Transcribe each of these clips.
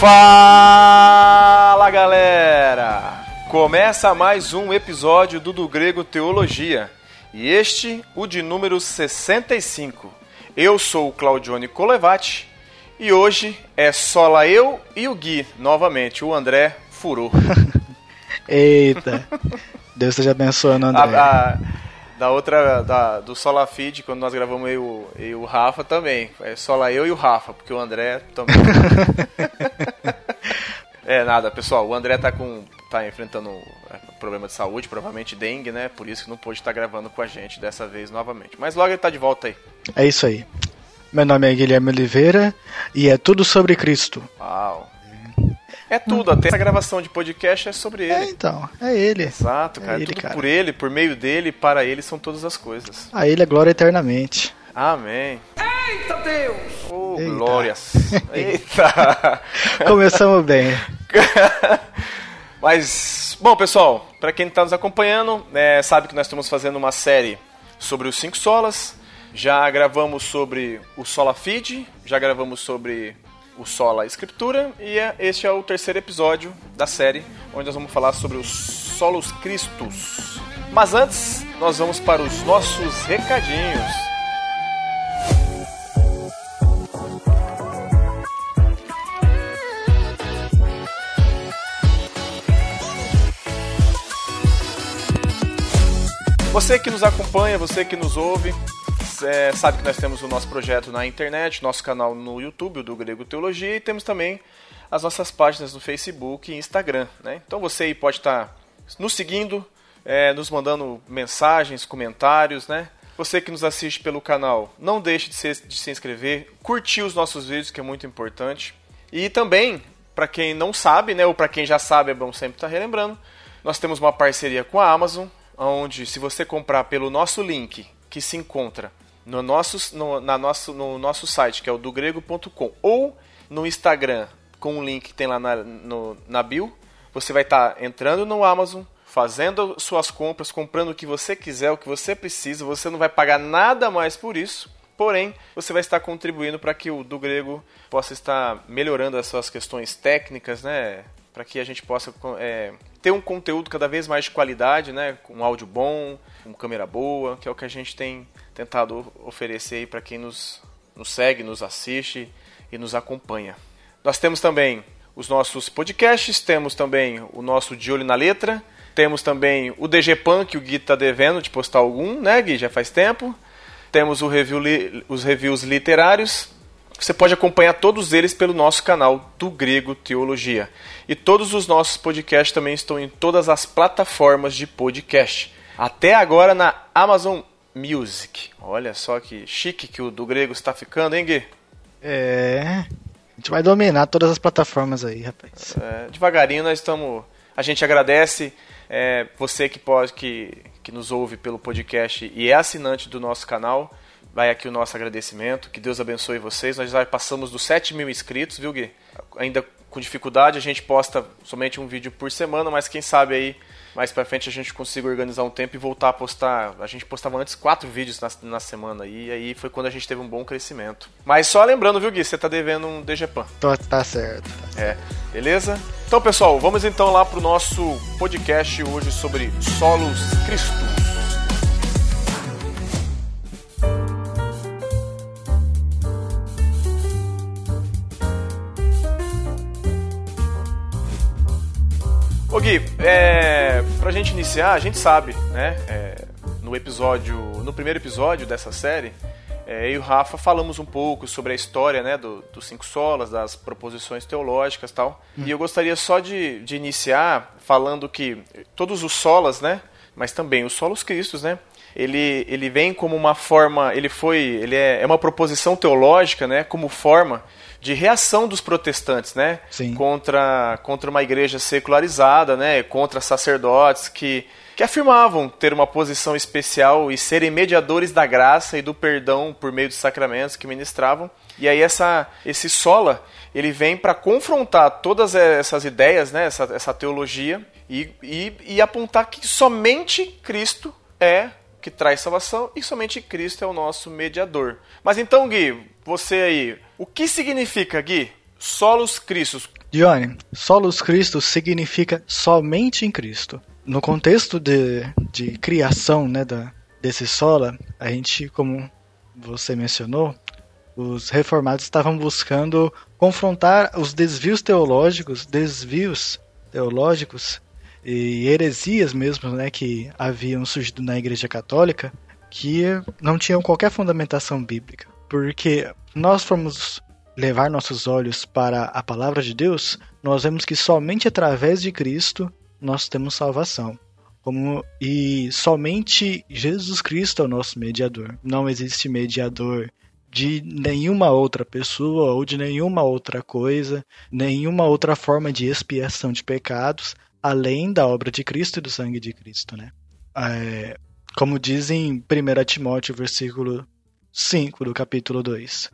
Fala galera! Começa mais um episódio do Do Grego Teologia e este o de número 65. Eu sou o Claudione Colevati e hoje é só eu e o Gui, novamente, o André furou. Eita! Deus esteja abençoando, André. A, a, da outra, da, do Solafid, quando nós gravamos eu e o Rafa também. É só eu e o Rafa, porque o André também. é, nada, pessoal. O André tá com. tá enfrentando problema de saúde, provavelmente dengue, né? Por isso que não pôde estar gravando com a gente dessa vez novamente. Mas logo ele tá de volta aí. É isso aí. Meu nome é Guilherme Oliveira e é tudo sobre Cristo. Uau. É tudo, até essa gravação de podcast é sobre ele. É, então, é ele. Exato, cara. É ele, tudo cara. por ele, por meio dele, para ele são todas as coisas. A ele é glória eternamente. Amém. Eita Deus! Oh, Eita. glórias. Eita! Começamos bem. Mas, bom, pessoal, para quem está nos acompanhando, é, sabe que nós estamos fazendo uma série sobre os cinco solas. Já gravamos sobre o Sola Feed, já gravamos sobre o Sola Escritura e é, este é o terceiro episódio da série, onde nós vamos falar sobre os Solos Cristos. Mas antes, nós vamos para os nossos recadinhos. Você que nos acompanha, você que nos ouve, é, sabe que nós temos o nosso projeto na internet, nosso canal no YouTube, do Grego Teologia, e temos também as nossas páginas no Facebook e Instagram. Né? Então você pode estar nos seguindo, é, nos mandando mensagens, comentários, né? Você que nos assiste pelo canal, não deixe de se, de se inscrever, curtir os nossos vídeos, que é muito importante. E também, para quem não sabe, né, ou para quem já sabe, é bom sempre estar relembrando, nós temos uma parceria com a Amazon, onde se você comprar pelo nosso link, que se encontra no nosso, no, na nosso, no nosso site, que é o dogrego.com, ou no Instagram, com o link que tem lá na, no, na bio, você vai estar tá entrando no Amazon, fazendo suas compras, comprando o que você quiser, o que você precisa, você não vai pagar nada mais por isso. Porém, você vai estar contribuindo para que o do grego possa estar melhorando as suas questões técnicas, né? Para que a gente possa é, ter um conteúdo cada vez mais de qualidade, né? Com um áudio bom, com câmera boa, que é o que a gente tem tentado oferecer para quem nos, nos segue, nos assiste e nos acompanha. Nós temos também os nossos podcasts, temos também o nosso De Olho na Letra, temos também o DG Pan, que o Gui está devendo de postar algum, né, Gui? Já faz tempo. Temos review os reviews literários. Você pode acompanhar todos eles pelo nosso canal do Grego Teologia. E todos os nossos podcasts também estão em todas as plataformas de podcast. Até agora na Amazon Music. Olha só que chique que o do grego está ficando, hein, Gui? É. A gente vai dominar todas as plataformas aí, rapaz. É, devagarinho nós estamos. A gente agradece é, você que pode que, que nos ouve pelo podcast e é assinante do nosso canal. Vai aqui o nosso agradecimento. Que Deus abençoe vocês. Nós já passamos dos 7 mil inscritos, viu, Gui? Ainda com dificuldade, a gente posta somente um vídeo por semana, mas quem sabe aí mais pra frente a gente consiga organizar um tempo e voltar a postar. A gente postava antes quatro vídeos na, na semana e aí foi quando a gente teve um bom crescimento. Mas só lembrando, viu, Gui? Você tá devendo um DGPAN. Tá, tá certo. Tá certo. É, beleza? Então, pessoal, vamos então lá pro nosso podcast hoje sobre solos Cristo. Gui, é, pra gente iniciar, a gente sabe, né? É, no episódio, no primeiro episódio dessa série, é, eu e o Rafa falamos um pouco sobre a história né, do, dos cinco solas, das proposições teológicas e tal. Hum. E eu gostaria só de, de iniciar falando que todos os solas, né? Mas também os solos cristos, né? Ele, ele vem como uma forma, ele foi, ele é, é uma proposição teológica, né? Como forma de reação dos protestantes, né? Sim. Contra, contra uma igreja secularizada, né? Contra sacerdotes que, que afirmavam ter uma posição especial e serem mediadores da graça e do perdão por meio dos sacramentos que ministravam. E aí essa, esse sola, ele vem para confrontar todas essas ideias, né, essa, essa teologia, e, e, e apontar que somente Cristo é que traz salvação e somente Cristo é o nosso mediador. Mas então, Gui, você aí, o que significa, Gui, solos Cristos? Johnny, solos Cristo significa somente em Cristo. No contexto de, de criação né, da, desse sola, a gente, como você mencionou, os reformados estavam buscando confrontar os desvios teológicos, desvios teológicos e heresias mesmo, né, que haviam surgido na Igreja Católica, que não tinham qualquer fundamentação bíblica. Porque nós formos levar nossos olhos para a palavra de Deus, nós vemos que somente através de Cristo nós temos salvação. Como, e somente Jesus Cristo é o nosso mediador. Não existe mediador de nenhuma outra pessoa ou de nenhuma outra coisa, nenhuma outra forma de expiação de pecados, além da obra de Cristo e do sangue de Cristo, né? É, como diz em 1 Timóteo, versículo 5 do capítulo 2.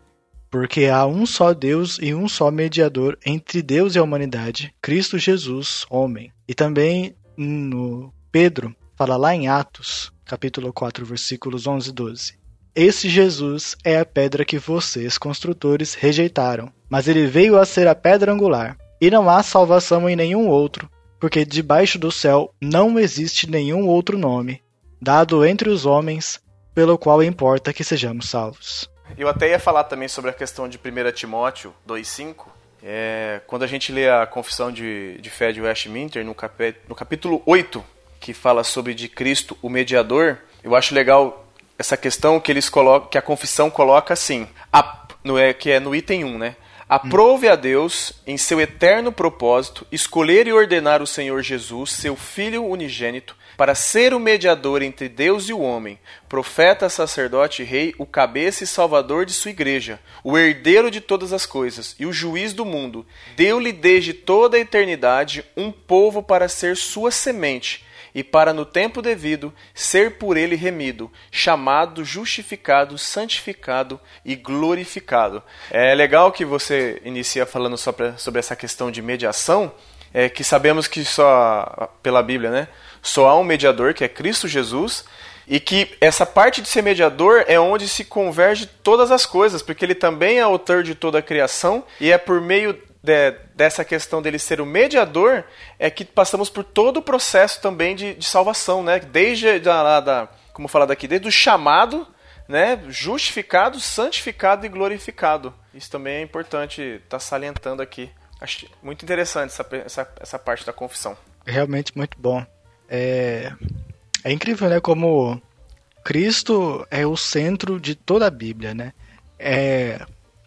Porque há um só Deus e um só mediador entre Deus e a humanidade, Cristo Jesus, homem. E também no Pedro, fala lá em Atos, capítulo 4, versículos 11 e 12. Esse Jesus é a pedra que vocês, construtores, rejeitaram, mas ele veio a ser a pedra angular. E não há salvação em nenhum outro, porque debaixo do céu não existe nenhum outro nome, dado entre os homens, pelo qual importa que sejamos salvos. Eu até ia falar também sobre a questão de 1 Timóteo 2,5. É, quando a gente lê a confissão de, de fé de Westminster, no, capé, no capítulo 8, que fala sobre de Cristo, o mediador, eu acho legal essa questão que eles colocam, que a confissão coloca assim, a, no, é, que é no item 1, né? Aprove a Deus, em seu eterno propósito, escolher e ordenar o Senhor Jesus, seu Filho unigênito, para ser o mediador entre Deus e o homem, profeta, sacerdote e rei, o cabeça e salvador de sua igreja, o herdeiro de todas as coisas e o juiz do mundo. Deu-lhe desde toda a eternidade um povo para ser sua semente e para no tempo devido ser por ele remido, chamado, justificado, santificado e glorificado. É legal que você inicia falando sobre, essa questão de mediação, é que sabemos que só pela Bíblia, né? Só há um mediador, que é Cristo Jesus, e que essa parte de ser mediador é onde se converge todas as coisas, porque ele também é autor de toda a criação e é por meio de, dessa questão dele ser o mediador é que passamos por todo o processo também de, de salvação, né? Desde da, da, como falar daqui, desde o chamado, né? Justificado, santificado e glorificado. Isso também é importante estar tá salientando aqui. Acho muito interessante essa, essa, essa parte da confissão. Realmente muito bom. É, é incrível, né? Como Cristo é o centro de toda a Bíblia, né? É,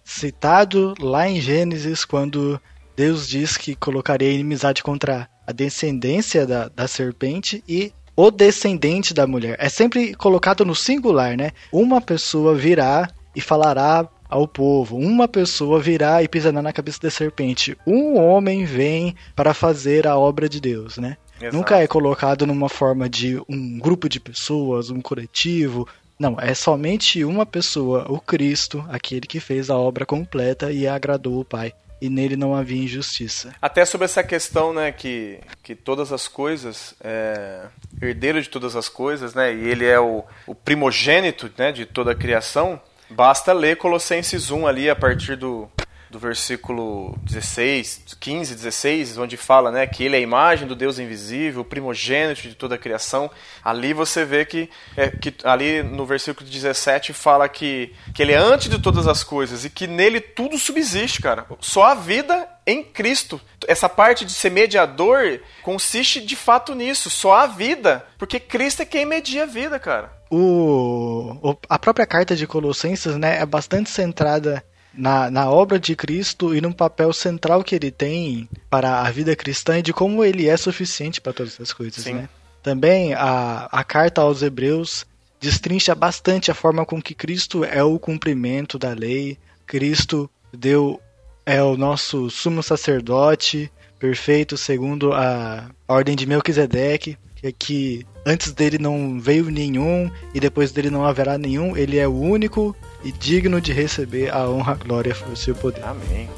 citado lá em Gênesis, quando Deus diz que colocaria inimizade contra a descendência da, da serpente e o descendente da mulher. É sempre colocado no singular, né? Uma pessoa virá e falará ao povo. Uma pessoa virá e pisará na cabeça da serpente. Um homem vem para fazer a obra de Deus, né? Exato. Nunca é colocado numa forma de um grupo de pessoas, um coletivo, não, é somente uma pessoa, o Cristo, aquele que fez a obra completa e agradou o Pai. E nele não havia injustiça. Até sobre essa questão, né, que, que todas as coisas, é, herdeiro de todas as coisas, né, e ele é o, o primogênito, né, de toda a criação, basta ler Colossenses 1 ali a partir do, do versículo 16, 15, 16, onde fala né, que ele é a imagem do Deus invisível, primogênito de toda a criação. Ali você vê que, é, que ali no versículo 17 fala que, que ele é antes de todas as coisas e que nele tudo subsiste, cara. Só a vida em Cristo. Essa parte de ser mediador consiste de fato nisso, só a vida, porque Cristo é quem media a vida, cara. O, a própria carta de Colossenses né, é bastante centrada na, na obra de Cristo e no papel central que ele tem para a vida cristã e de como ele é suficiente para todas essas coisas, Sim. né? Também a, a carta aos Hebreus destrincha bastante a forma com que Cristo é o cumprimento da lei. Cristo deu é o nosso sumo sacerdote perfeito segundo a ordem de Melquisedeque, é que antes dele não veio nenhum e depois dele não haverá nenhum, ele é o único e digno de receber a honra, a glória e o seu poder. Amém.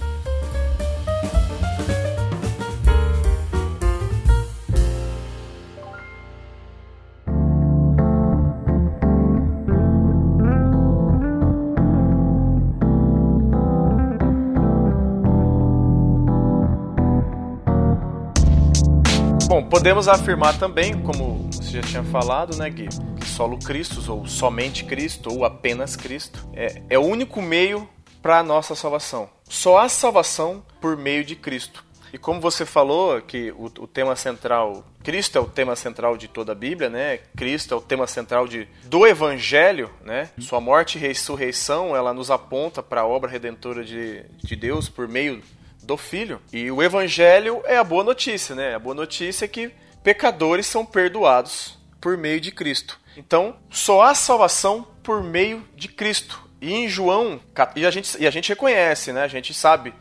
Bom, podemos afirmar também, como você já tinha falado, né, Gui, que solo Cristo, ou somente Cristo, ou apenas Cristo, é, é o único meio para a nossa salvação. Só há salvação por meio de Cristo. E como você falou, que o, o, tema central, Cristo é o tema central de toda a Bíblia, né? Cristo é o tema central de, do Evangelho, né? Sua morte e ressurreição, ela nos aponta para a obra redentora de, de Deus por meio do Filho. E o Evangelho é a boa notícia, né? A boa notícia é que pecadores são perdoados por meio de Cristo. Então, só há salvação por meio de Cristo. E em João, e a gente, e a gente reconhece, né? A gente sabe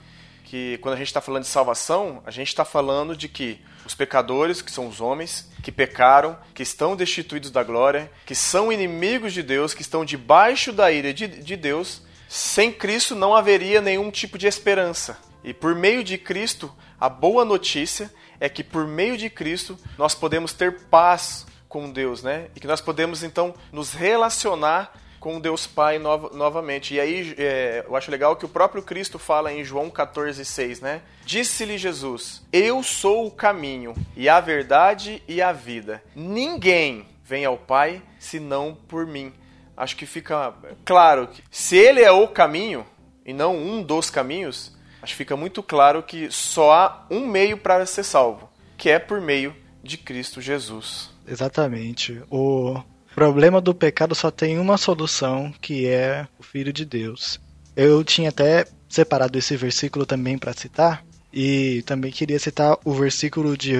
que quando a gente está falando de salvação, a gente está falando de que os pecadores, que são os homens, que pecaram, que estão destituídos da glória, que são inimigos de Deus, que estão debaixo da ira de, de Deus, sem Cristo não haveria nenhum tipo de esperança. E por meio de Cristo, a boa notícia é que por meio de Cristo nós podemos ter paz com Deus, né? E que nós podemos então nos relacionar com Deus Pai no novamente. E aí é, eu acho legal que o próprio Cristo fala em João 14,6, né? Disse-lhe Jesus: Eu sou o caminho, e a verdade e a vida. Ninguém vem ao Pai senão por mim. Acho que fica claro que se ele é o caminho e não um dos caminhos, que fica muito claro que só há um meio para ser salvo, que é por meio de Cristo Jesus. Exatamente. O problema do pecado só tem uma solução, que é o Filho de Deus. Eu tinha até separado esse versículo também para citar, e também queria citar o versículo de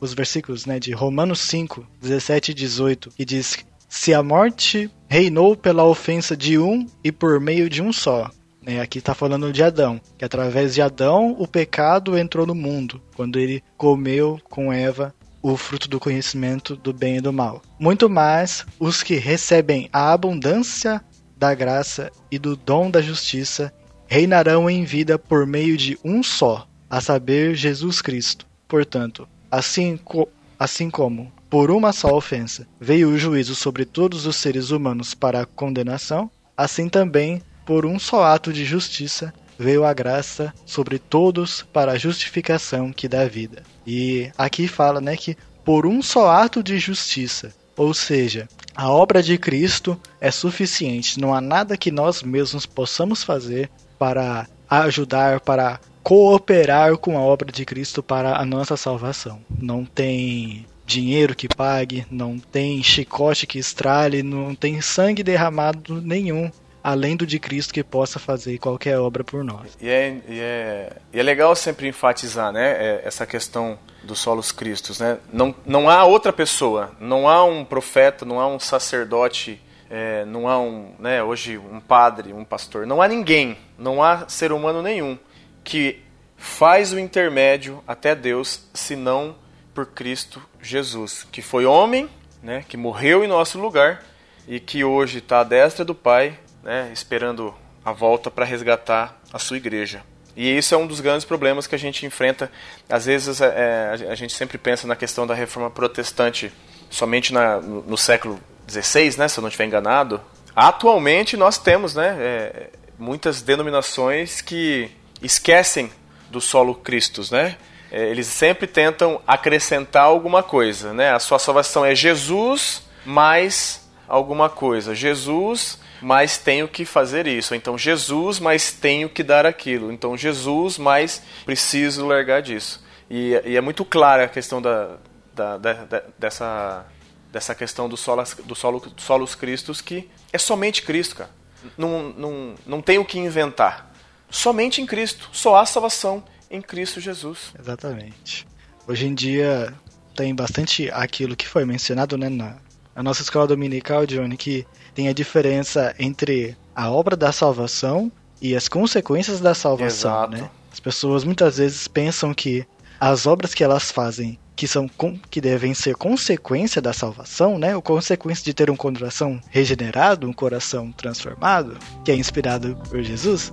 os versículos, né, de Romanos 5, 17 e 18, que diz: "Se a morte reinou pela ofensa de um e por meio de um só, né? Aqui está falando de Adão, que através de Adão o pecado entrou no mundo, quando ele comeu com Eva o fruto do conhecimento do bem e do mal. Muito mais os que recebem a abundância da graça e do dom da justiça reinarão em vida por meio de um só, a saber, Jesus Cristo. Portanto, assim, co assim como por uma só ofensa veio o juízo sobre todos os seres humanos para a condenação, assim também por um só ato de justiça veio a graça sobre todos para a justificação que dá vida. E aqui fala, né, que por um só ato de justiça, ou seja, a obra de Cristo é suficiente, não há nada que nós mesmos possamos fazer para ajudar, para cooperar com a obra de Cristo para a nossa salvação. Não tem dinheiro que pague, não tem chicote que estrale, não tem sangue derramado nenhum além do de Cristo que possa fazer qualquer obra por nós. E é, e é, e é legal sempre enfatizar né, é, essa questão dos solos cristos. Né? Não, não há outra pessoa, não há um profeta, não há um sacerdote, é, não há um, né, hoje um padre, um pastor, não há ninguém, não há ser humano nenhum que faz o intermédio até Deus, senão por Cristo Jesus, que foi homem, né, que morreu em nosso lugar e que hoje está à destra do Pai né, esperando a volta para resgatar a sua igreja. E isso é um dos grandes problemas que a gente enfrenta. Às vezes é, a gente sempre pensa na questão da reforma protestante somente na, no, no, século XVI, né, se eu não estiver enganado. Atualmente nós temos né, é, muitas denominações que esquecem do solo Cristos, né? É, eles sempre tentam acrescentar alguma coisa, né? A sua salvação é Jesus mais alguma coisa. Jesus mas tenho que fazer isso. Então Jesus, mas tenho que dar aquilo. Então Jesus, mas preciso largar disso. E, e é muito clara a questão da, da, da, da, dessa, dessa questão do solos, do solo, solos Cristos, que é somente Cristo, cara. Não, não, não tem o que inventar. Somente em Cristo. Só há salvação em Cristo Jesus. Exatamente. Hoje em dia tem bastante aquilo que foi mencionado né, na, na nossa escola dominical, Johnny, que tem a diferença entre a obra da salvação e as consequências da salvação, Exato. né? As pessoas muitas vezes pensam que as obras que elas fazem que são que devem ser consequência da salvação, né? Ou consequência de ter um coração regenerado, um coração transformado, que é inspirado por Jesus.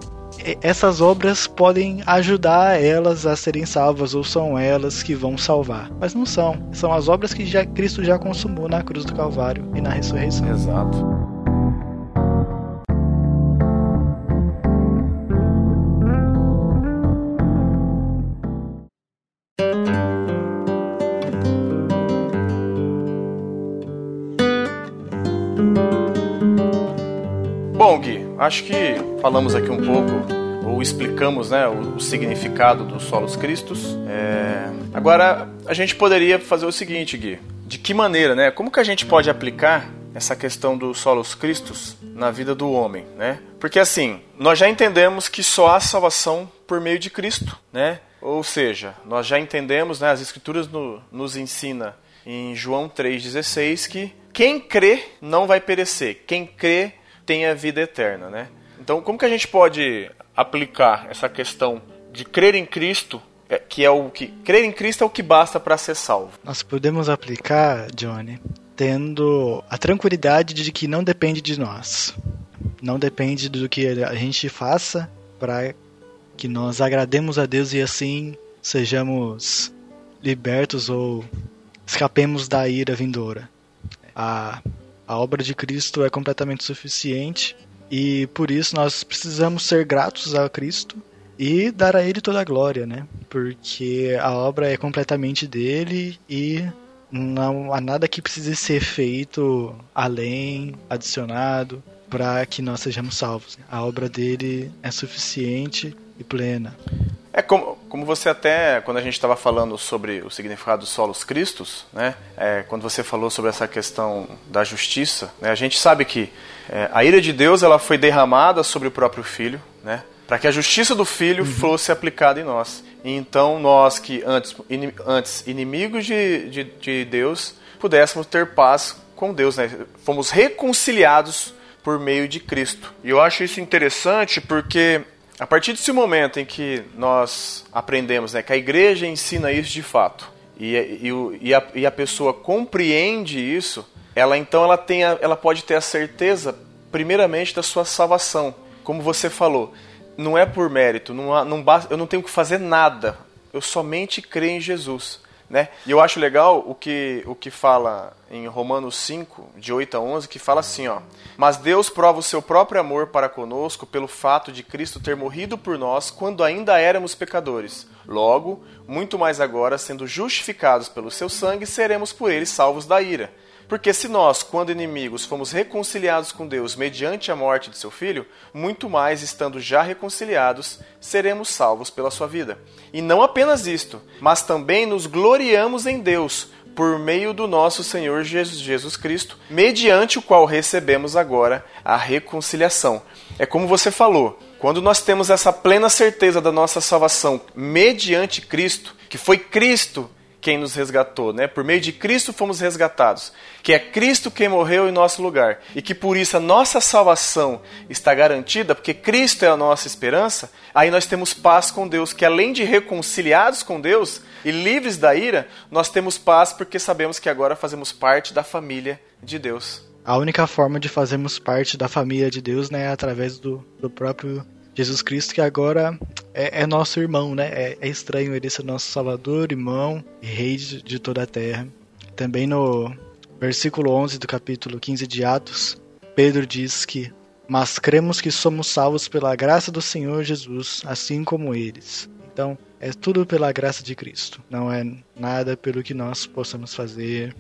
Essas obras podem ajudar elas a serem salvas ou são elas que vão salvar, mas não são. São as obras que já, Cristo já consumou na cruz do Calvário e na ressurreição. Exato. Acho que falamos aqui um pouco ou explicamos né, o, o, significado dos solos cristos. É... Agora, a gente poderia fazer o seguinte, Gui. De que maneira, né? Como que a gente pode aplicar essa questão dos solos cristos na vida do homem, né? Porque assim, nós já entendemos que só há salvação por meio de Cristo, né? Ou seja, nós já entendemos, né, as escrituras no, nos ensina em João 3,16 que quem crê não vai perecer, quem crê tem a vida eterna, né? Então, como que a gente pode aplicar essa questão de crer em Cristo, é, que é o que crer em Cristo é o que basta para ser salvo? Nós podemos aplicar, Johnny, tendo a tranquilidade de que não depende de nós. Não depende do que a gente faça para que nós agrademos a Deus e assim sejamos libertos ou escapemos da ira vindoura. A a obra de Cristo é completamente suficiente e por isso nós precisamos ser gratos a Cristo e dar a Ele toda a glória, né? Porque a obra é completamente dele e não há nada que precise ser feito além, adicionado, para que nós sejamos salvos. A obra dele é suficiente e plena. É como, como você até, quando a gente estava falando sobre o significado dos solos cristos, né, é, quando você falou sobre essa questão da justiça, né, a gente sabe que é, a ira de Deus ela foi derramada sobre o próprio Filho, né, para que a justiça do Filho uhum. fosse aplicada em nós. E então nós que antes, in, antes inimigos de, de, de Deus, pudéssemos ter paz com Deus, né, fomos reconciliados por meio de Cristo. E eu acho isso interessante porque a partir desse momento em que nós aprendemos né, que a igreja ensina isso de fato e, e, e, a, e a, pessoa compreende isso, ela então ela, tem a, ela pode ter a certeza, primeiramente, da sua salvação. Como você falou, não é por mérito, não, não basta, eu não tenho que fazer nada, eu somente creio em Jesus. Né? E eu acho legal o que, o que fala em Romanos 5, de 8 a 11, que fala assim, ó: "Mas Deus prova o seu próprio amor para conosco pelo fato de Cristo ter morrido por nós quando ainda éramos pecadores. Logo, muito mais agora, sendo justificados pelo seu sangue, seremos por ele salvos da ira." Porque se nós, quando inimigos, fomos reconciliados com Deus mediante a morte de seu filho, muito mais, estando já reconciliados, seremos salvos pela sua vida. E não apenas isto, mas também nos gloriamos em Deus, por meio do nosso Senhor Jesus, Cristo, mediante o qual recebemos agora a reconciliação. É como você falou, quando nós temos essa plena certeza da nossa salvação mediante Cristo, que foi Cristo quem nos resgatou, né? Por meio de Cristo fomos resgatados, que é Cristo quem morreu em nosso lugar e que por isso a nossa salvação está garantida, porque Cristo é a nossa esperança. Aí nós temos paz com Deus, que além de reconciliados com Deus e livres da ira, nós temos paz porque sabemos que agora fazemos parte da família de Deus. A única forma de fazermos parte da família de Deus né, é através do, do próprio Jesus Cristo, que agora é, é nosso irmão, né? É, é, estranho ele ser nosso Salvador, irmão e rei de, de toda a terra. Também no versículo 11 do capítulo 15 de Atos, Pedro diz que mas cremos que somos salvos pela graça do Senhor Jesus, assim como eles. Então, é tudo pela graça de Cristo, não é nada pelo que nós possamos fazer.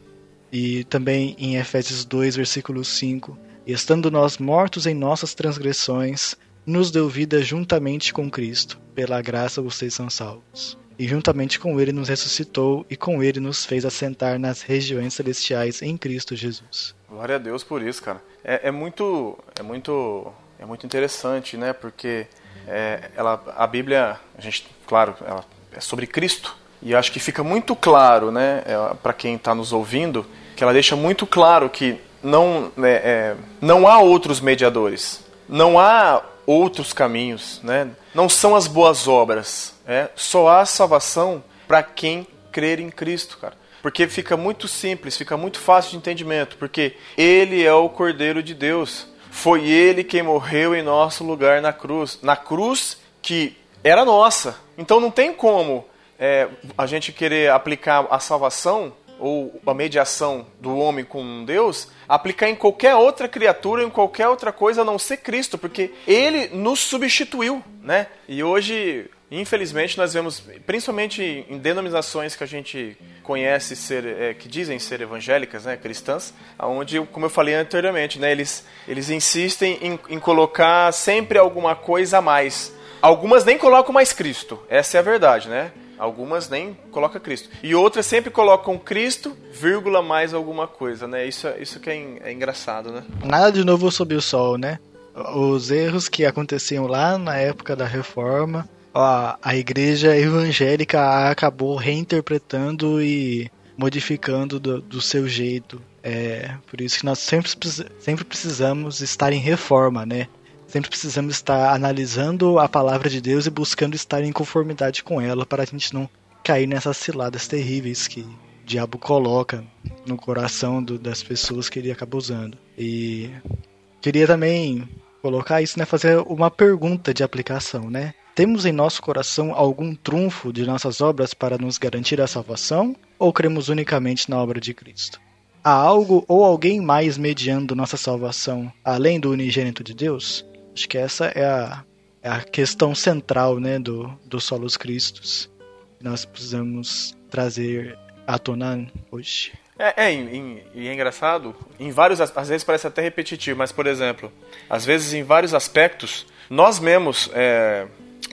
E também em Efésios 2, versículo 5, estando nós mortos em nossas transgressões, nos deu vida juntamente com Cristo. Pela graça vocês são salvos. E juntamente com ele nos ressuscitou e com ele nos fez assentar nas regiões celestiais em Cristo Jesus. Glória a Deus por isso, cara. É, é muito, é muito, é muito interessante, né? Porque é, ela, a Bíblia, a gente, claro, ela é sobre Cristo. E acho que fica muito claro, né, é, para quem está nos ouvindo, que ela deixa muito claro que não, né, é, não há outros mediadores. Não há outros caminhos, né? Não são as boas obras, é? Só há salvação para quem crer em Cristo, cara. Porque fica muito simples, fica muito fácil de entendimento, porque ele é o Cordeiro de Deus. Foi ele quem morreu em nosso lugar na cruz, na cruz que era nossa. Então não tem como é, a gente querer aplicar a salvação ou a mediação do homem com Deus, aplicar em qualquer outra criatura, em qualquer outra coisa a não ser Cristo, porque ele nos substituiu, né? E hoje, infelizmente, nós vemos, principalmente em denominações que a gente conhece ser, é, que dizem ser evangélicas, né, cristãs, onde, como eu falei anteriormente, né, eles, eles insistem em, em colocar sempre alguma coisa a mais. Algumas nem colocam mais Cristo, essa é a verdade, né? Algumas nem colocam Cristo. E outras sempre colocam Cristo, vírgula, mais alguma coisa, né? Isso, isso que é, é engraçado, né? Nada de novo sob o sol, né? Os erros que aconteciam lá na época da reforma, a, a igreja evangélica acabou reinterpretando e modificando do, do seu jeito. É, por isso que nós sempre, sempre precisamos estar em reforma, né? Sempre precisamos estar analisando a palavra de Deus e buscando estar em conformidade com ela para a gente não cair nessas ciladas terríveis que o diabo coloca no coração do, das pessoas que ele acaba usando. E queria também colocar isso, né, fazer uma pergunta de aplicação, né? Temos em nosso coração algum trunfo de nossas obras para nos garantir a salvação ou cremos unicamente na obra de Cristo? Há algo ou alguém mais mediando nossa salvação além do unigênito de Deus? Acho que essa é a, é a questão central né, do, do Solos Cristos que nós precisamos trazer à tona hoje. É, é é engraçado, em vários, às vezes parece até repetitivo, mas por exemplo, às vezes em vários aspectos, nós mesmos é,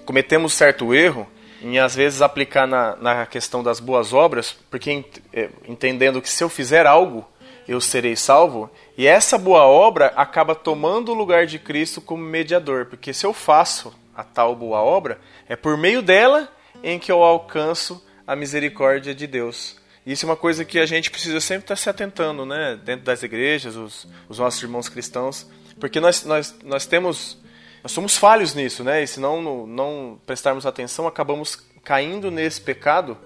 cometemos certo erro em às vezes aplicar na, na questão das boas obras, porque é, entendendo que se eu fizer algo, eu serei salvo. E essa boa obra acaba tomando o lugar de Cristo como mediador, porque se eu faço a tal boa obra, é por meio dela em que eu alcanço a misericórdia de Deus. Isso é uma coisa que a gente precisa sempre estar se atentando, né? Dentro das igrejas, os, os nossos irmãos cristãos, porque nós, nós, nós temos, nós somos falhos nisso, né? E se não, não prestarmos atenção, acabamos caindo nesse pecado.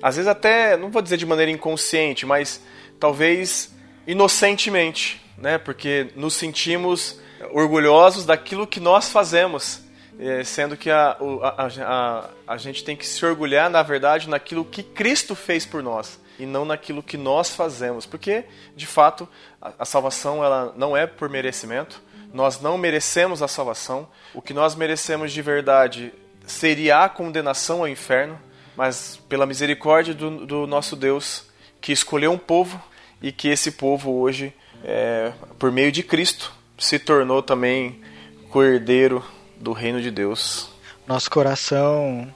Às vezes até, não vou dizer de maneira inconsciente, mas talvez inocentemente, né? Porque nos sentimos orgulhosos daquilo que nós fazemos, é, sendo que a, a, a, a, gente tem que se orgulhar, na verdade, naquilo que Cristo fez por nós e não naquilo que nós fazemos, porque de fato a, a salvação ela não é por merecimento. Nós não merecemos a salvação. O que nós merecemos de verdade seria a condenação ao inferno, mas pela misericórdia do, do nosso Deus que escolheu um povo e que esse povo hoje, é, por meio de Cristo, se tornou também cordeiro do reino de Deus. Nosso coração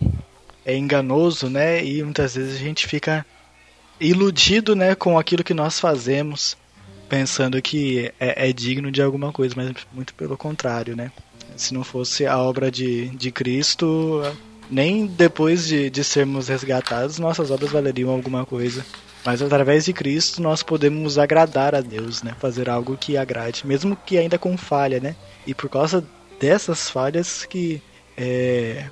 é enganoso, né? E muitas vezes a gente fica iludido, né, com aquilo que nós fazemos, pensando que é, é digno de alguma coisa, mas muito pelo contrário, né? Se não fosse a obra de, de Cristo, nem depois de, de sermos resgatados, nossas obras valeriam alguma coisa. Mas através de Cristo nós podemos agradar a Deus, né? Fazer algo que agrade, mesmo que ainda com falha, né? E por causa dessas falhas que é...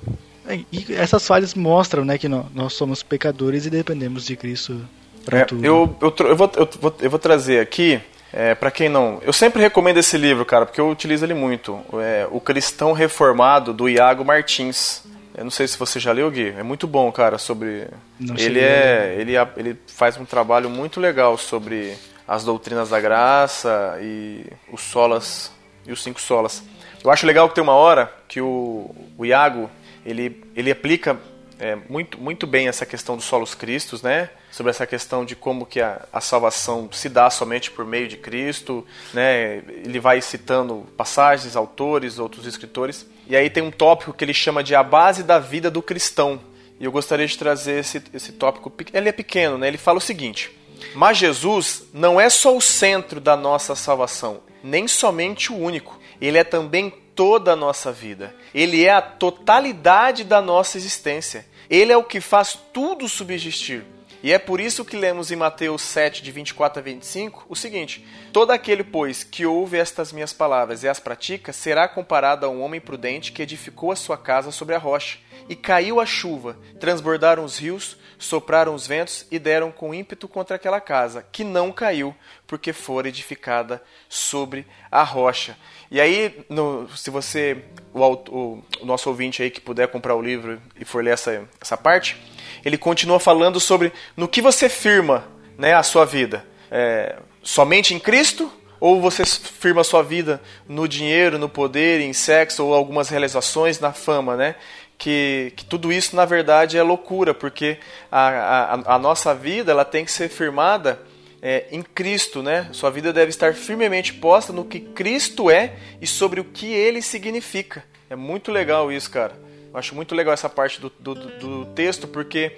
e essas falhas mostram, né, que nós somos pecadores e dependemos de Cristo para é, tudo. Eu, eu, eu, vou, eu, vou, eu vou trazer aqui é, para quem não, eu sempre recomendo esse livro, cara, porque eu utilizo ele muito. É, o Cristão Reformado do Iago Martins. Eu não sei se você já leu, Gui. É muito bom, cara, sobre. Não ele é, ele, ele faz um trabalho muito legal sobre as doutrinas da graça e os solas e os cinco solas. Eu acho legal que tem uma hora que o, o Iago ele, ele aplica é, muito, muito bem essa questão dos solos cristos, né? Sobre essa questão de como que a, a salvação se dá somente por meio de Cristo, né? Ele vai citando passagens, autores, outros escritores. E aí tem um tópico que ele chama de a base da vida do cristão. E eu gostaria de trazer esse, esse tópico. Ele é pequeno, né? Ele fala o seguinte: Mas Jesus não é só o centro da nossa salvação, nem somente o único. Ele é também toda a nossa vida. Ele é a totalidade da nossa existência. Ele é o que faz tudo subsistir. E é por isso que lemos em Mateus 7, de 24 a 25, o seguinte: Todo aquele, pois, que ouve estas minhas palavras e as pratica, será comparado a um homem prudente que edificou a sua casa sobre a rocha. E caiu a chuva, transbordaram os rios, sopraram os ventos e deram com ímpeto contra aquela casa, que não caiu, porque fora edificada sobre a rocha. E aí, no, se você, o, o, o, nosso ouvinte aí que puder comprar o livro e for ler essa, essa parte, ele continua falando sobre no que você firma né, a sua vida. É, somente em Cristo? Ou você firma a sua vida no dinheiro, no poder, em sexo ou algumas realizações, na fama, né? Que, que tudo isso na verdade é loucura, porque a, a, a nossa vida ela tem que ser firmada é, em Cristo, né? Sua vida deve estar firmemente posta no que Cristo é e sobre o que Ele significa. É muito legal isso, cara. Eu acho muito legal essa parte do, do, do texto, porque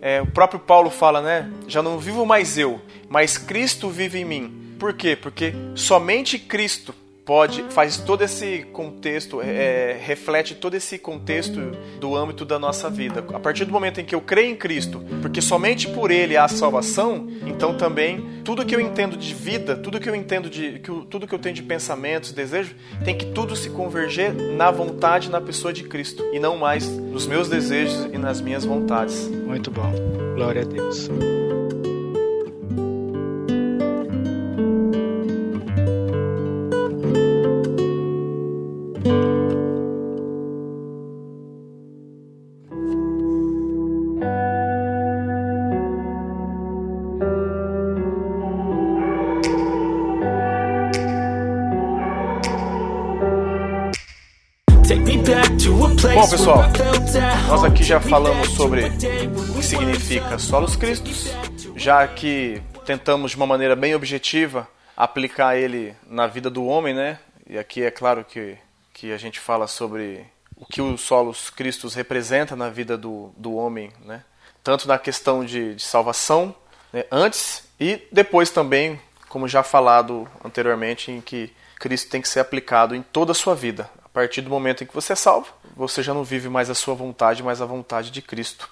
é, o próprio Paulo fala, né? Já não vivo mais eu, mas Cristo vive em mim. Por quê? Porque somente Cristo pode faz todo esse contexto, é, reflete todo esse contexto do âmbito da nossa vida. A partir do momento em que eu creio em Cristo, porque somente por Ele há salvação, então também tudo que eu entendo de vida, tudo que eu entendo de tudo que eu tenho de pensamentos, desejos, tem que tudo se converger na vontade, na pessoa de Cristo e não mais nos meus desejos e nas minhas vontades. Muito bom. Glória a Deus. Pessoal, nós aqui já falamos sobre o que significa solos cristos, já que tentamos de uma maneira bem objetiva aplicar ele na vida do homem, né? E aqui é claro que, que a gente fala sobre o que o solos cristos representa na vida do, do homem, né? Tanto na questão de, de salvação, né? antes e depois também, como já falado anteriormente, em que Cristo tem que ser aplicado em toda a sua vida, a partir do momento em que você é salvo, você já não vive mais a sua vontade, mas a vontade de Cristo.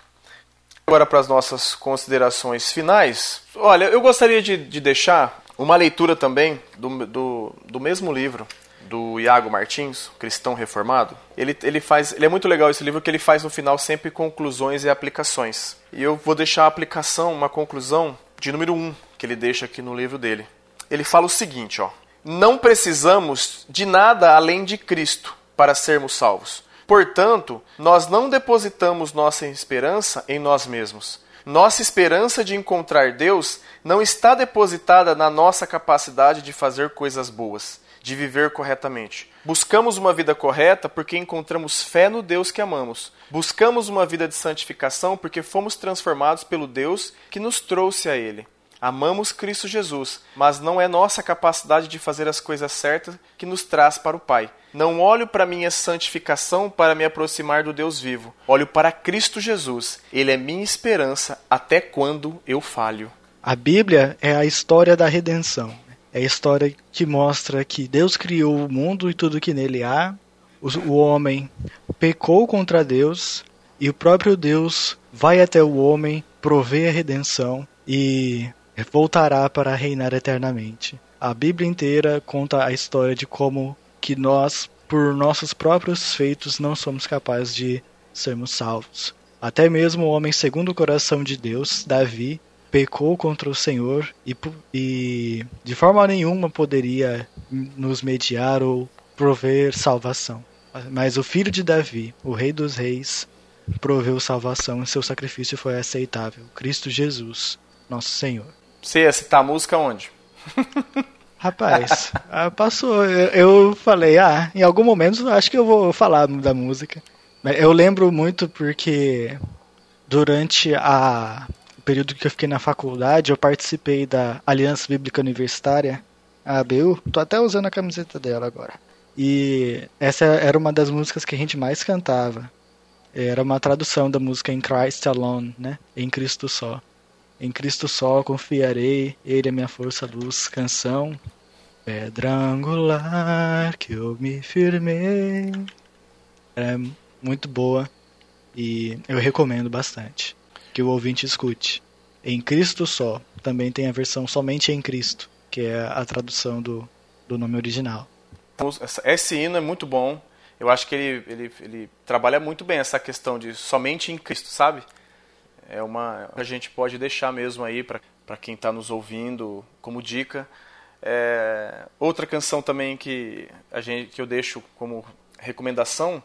Agora para as nossas considerações finais. Olha, eu gostaria de, de deixar uma leitura também do, do, do, mesmo livro do Iago Martins, Cristão Reformado. Ele, ele faz, ele é muito legal esse livro que ele faz no final sempre conclusões e aplicações. E eu vou deixar a aplicação, uma conclusão de número 1 um, que ele deixa aqui no livro dele. Ele fala o seguinte, ó: não precisamos de nada além de Cristo para sermos salvos. Portanto, nós não depositamos nossa esperança em nós mesmos. Nossa esperança de encontrar Deus não está depositada na nossa capacidade de fazer coisas boas, de viver corretamente. Buscamos uma vida correta porque encontramos fé no Deus que amamos. Buscamos uma vida de santificação porque fomos transformados pelo Deus que nos trouxe a Ele. Amamos Cristo Jesus, mas não é nossa capacidade de fazer as coisas certas que nos traz para o Pai. Não olho para minha santificação para me aproximar do Deus vivo. Olho para Cristo Jesus. Ele é minha esperança até quando eu falho. A Bíblia é a história da redenção. É a história que mostra que Deus criou o mundo e tudo que nele há. O homem pecou contra Deus e o próprio Deus vai até o homem prover a redenção e voltará para reinar eternamente. A Bíblia inteira conta a história de como que nós, por nossos próprios feitos, não somos capazes de sermos salvos. Até mesmo o homem segundo o coração de Deus, Davi, pecou contra o Senhor e, e de forma nenhuma poderia nos mediar ou prover salvação. Mas o filho de Davi, o rei dos reis, proveu salvação e seu sacrifício foi aceitável. Cristo Jesus, nosso Senhor. Você ia citar música onde? Rapaz, ah, passou. Eu, falei, ah, em algum momento acho que eu vou falar da música. Eu lembro muito porque durante a, o período que eu fiquei na faculdade, eu participei da Aliança Bíblica Universitária, a ABU. Tô até usando a camiseta dela agora. E essa era uma das músicas que a gente mais cantava. Era uma tradução da música em Christ Alone, né? Em Cristo só. Em Cristo só confiarei, Ele é minha força, luz, canção. Pedra angular que eu me firmei. É muito boa e eu recomendo bastante que o ouvinte escute. em Cristo só. Também tem a versão somente em Cristo, que é a tradução do, do nome original. Esse hino é muito bom. Eu acho que ele, ele, ele trabalha muito bem essa questão de somente em Cristo, sabe? É uma a gente pode deixar mesmo aí para quem está nos ouvindo como dica. É, outra canção também que a gente que eu deixo como recomendação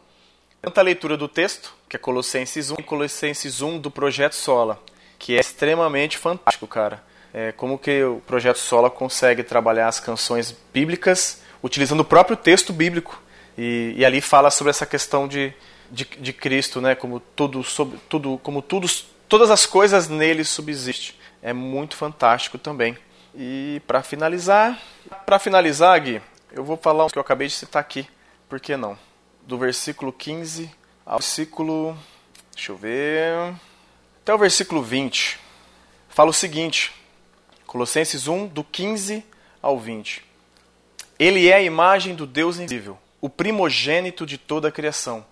tanto a leitura do texto, que é Colossenses 1, e Colossenses 1 do Projeto Sola, que é extremamente fantástico, cara. É, como que o Projeto Sola consegue trabalhar as canções bíblicas utilizando o próprio texto bíblico. E, e ali fala sobre essa questão de, de, de, Cristo, né? Como tudo, sobre, tudo, como tudo, todas as coisas nele subsistem. É muito fantástico também. E para finalizar, para finalizar, Gui, eu vou falar o que eu acabei de citar aqui. Por que não? do versículo 15 ao versículo. Deixa eu ver. Até o versículo 20. Fala o seguinte: Colossenses 1, do 15 ao 20. Ele é a imagem do Deus invisível, o primogênito de toda a criação.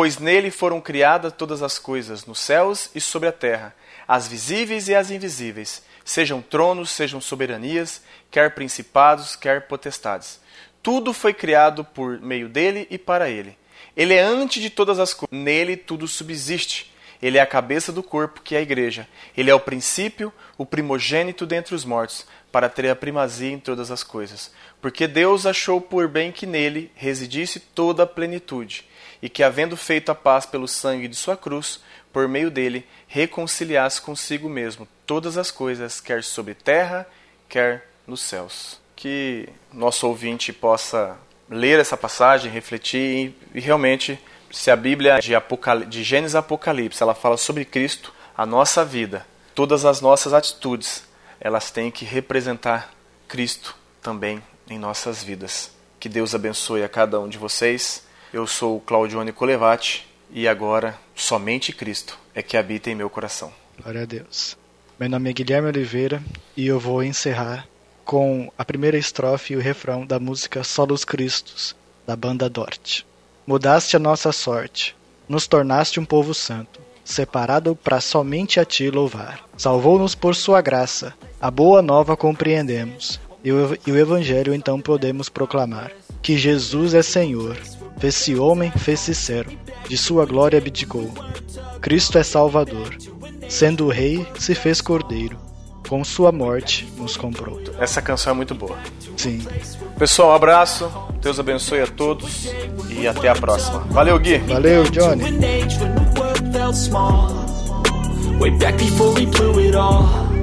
Pois nele foram criadas todas as coisas, nos céus e sobre a terra, as visíveis e as invisíveis, sejam tronos, sejam soberanias, quer principados, quer potestades. Tudo foi criado por meio dele e para ele. Ele é antes de todas as coisas. Nele tudo subsiste. Ele é a cabeça do corpo, que é a igreja. Ele é o princípio, o primogênito dentre os mortos, para ter a primazia em todas as coisas. Porque Deus achou por bem que nele residisse toda a plenitude, e que, havendo feito a paz pelo sangue de sua cruz, por meio dele, reconciliasse consigo mesmo todas as coisas, quer sobre terra, quer nos céus que nosso ouvinte possa ler essa passagem, refletir e, realmente, se a Bíblia de, Apocal... de Gênesis Apocalipse ela fala sobre Cristo, a nossa vida, todas as nossas atitudes, elas têm que representar Cristo também em nossas vidas. Que Deus abençoe a cada um de vocês. Eu sou o Claudione Colevati e agora somente Cristo é que habita em meu coração. Glória a Deus. Meu nome é Guilherme Oliveira e eu vou encerrar com a primeira estrofe e o refrão da música Solos Cristos, da banda Dort. Mudaste a nossa sorte, nos tornaste um povo santo, separado para somente a ti louvar. Salvou-nos por sua graça, a boa nova compreendemos, e o, e o Evangelho então podemos proclamar. Que Jesus é Senhor, fez-se homem, fez-se servo, de sua glória abdicou. Cristo é Salvador, sendo o Rei, se fez Cordeiro com sua morte nos comprou. Essa canção é muito boa. Sim. Pessoal, um abraço. Deus abençoe a todos e até a próxima. Valeu, Gui. Valeu, Johnny. Way back before we blew it all.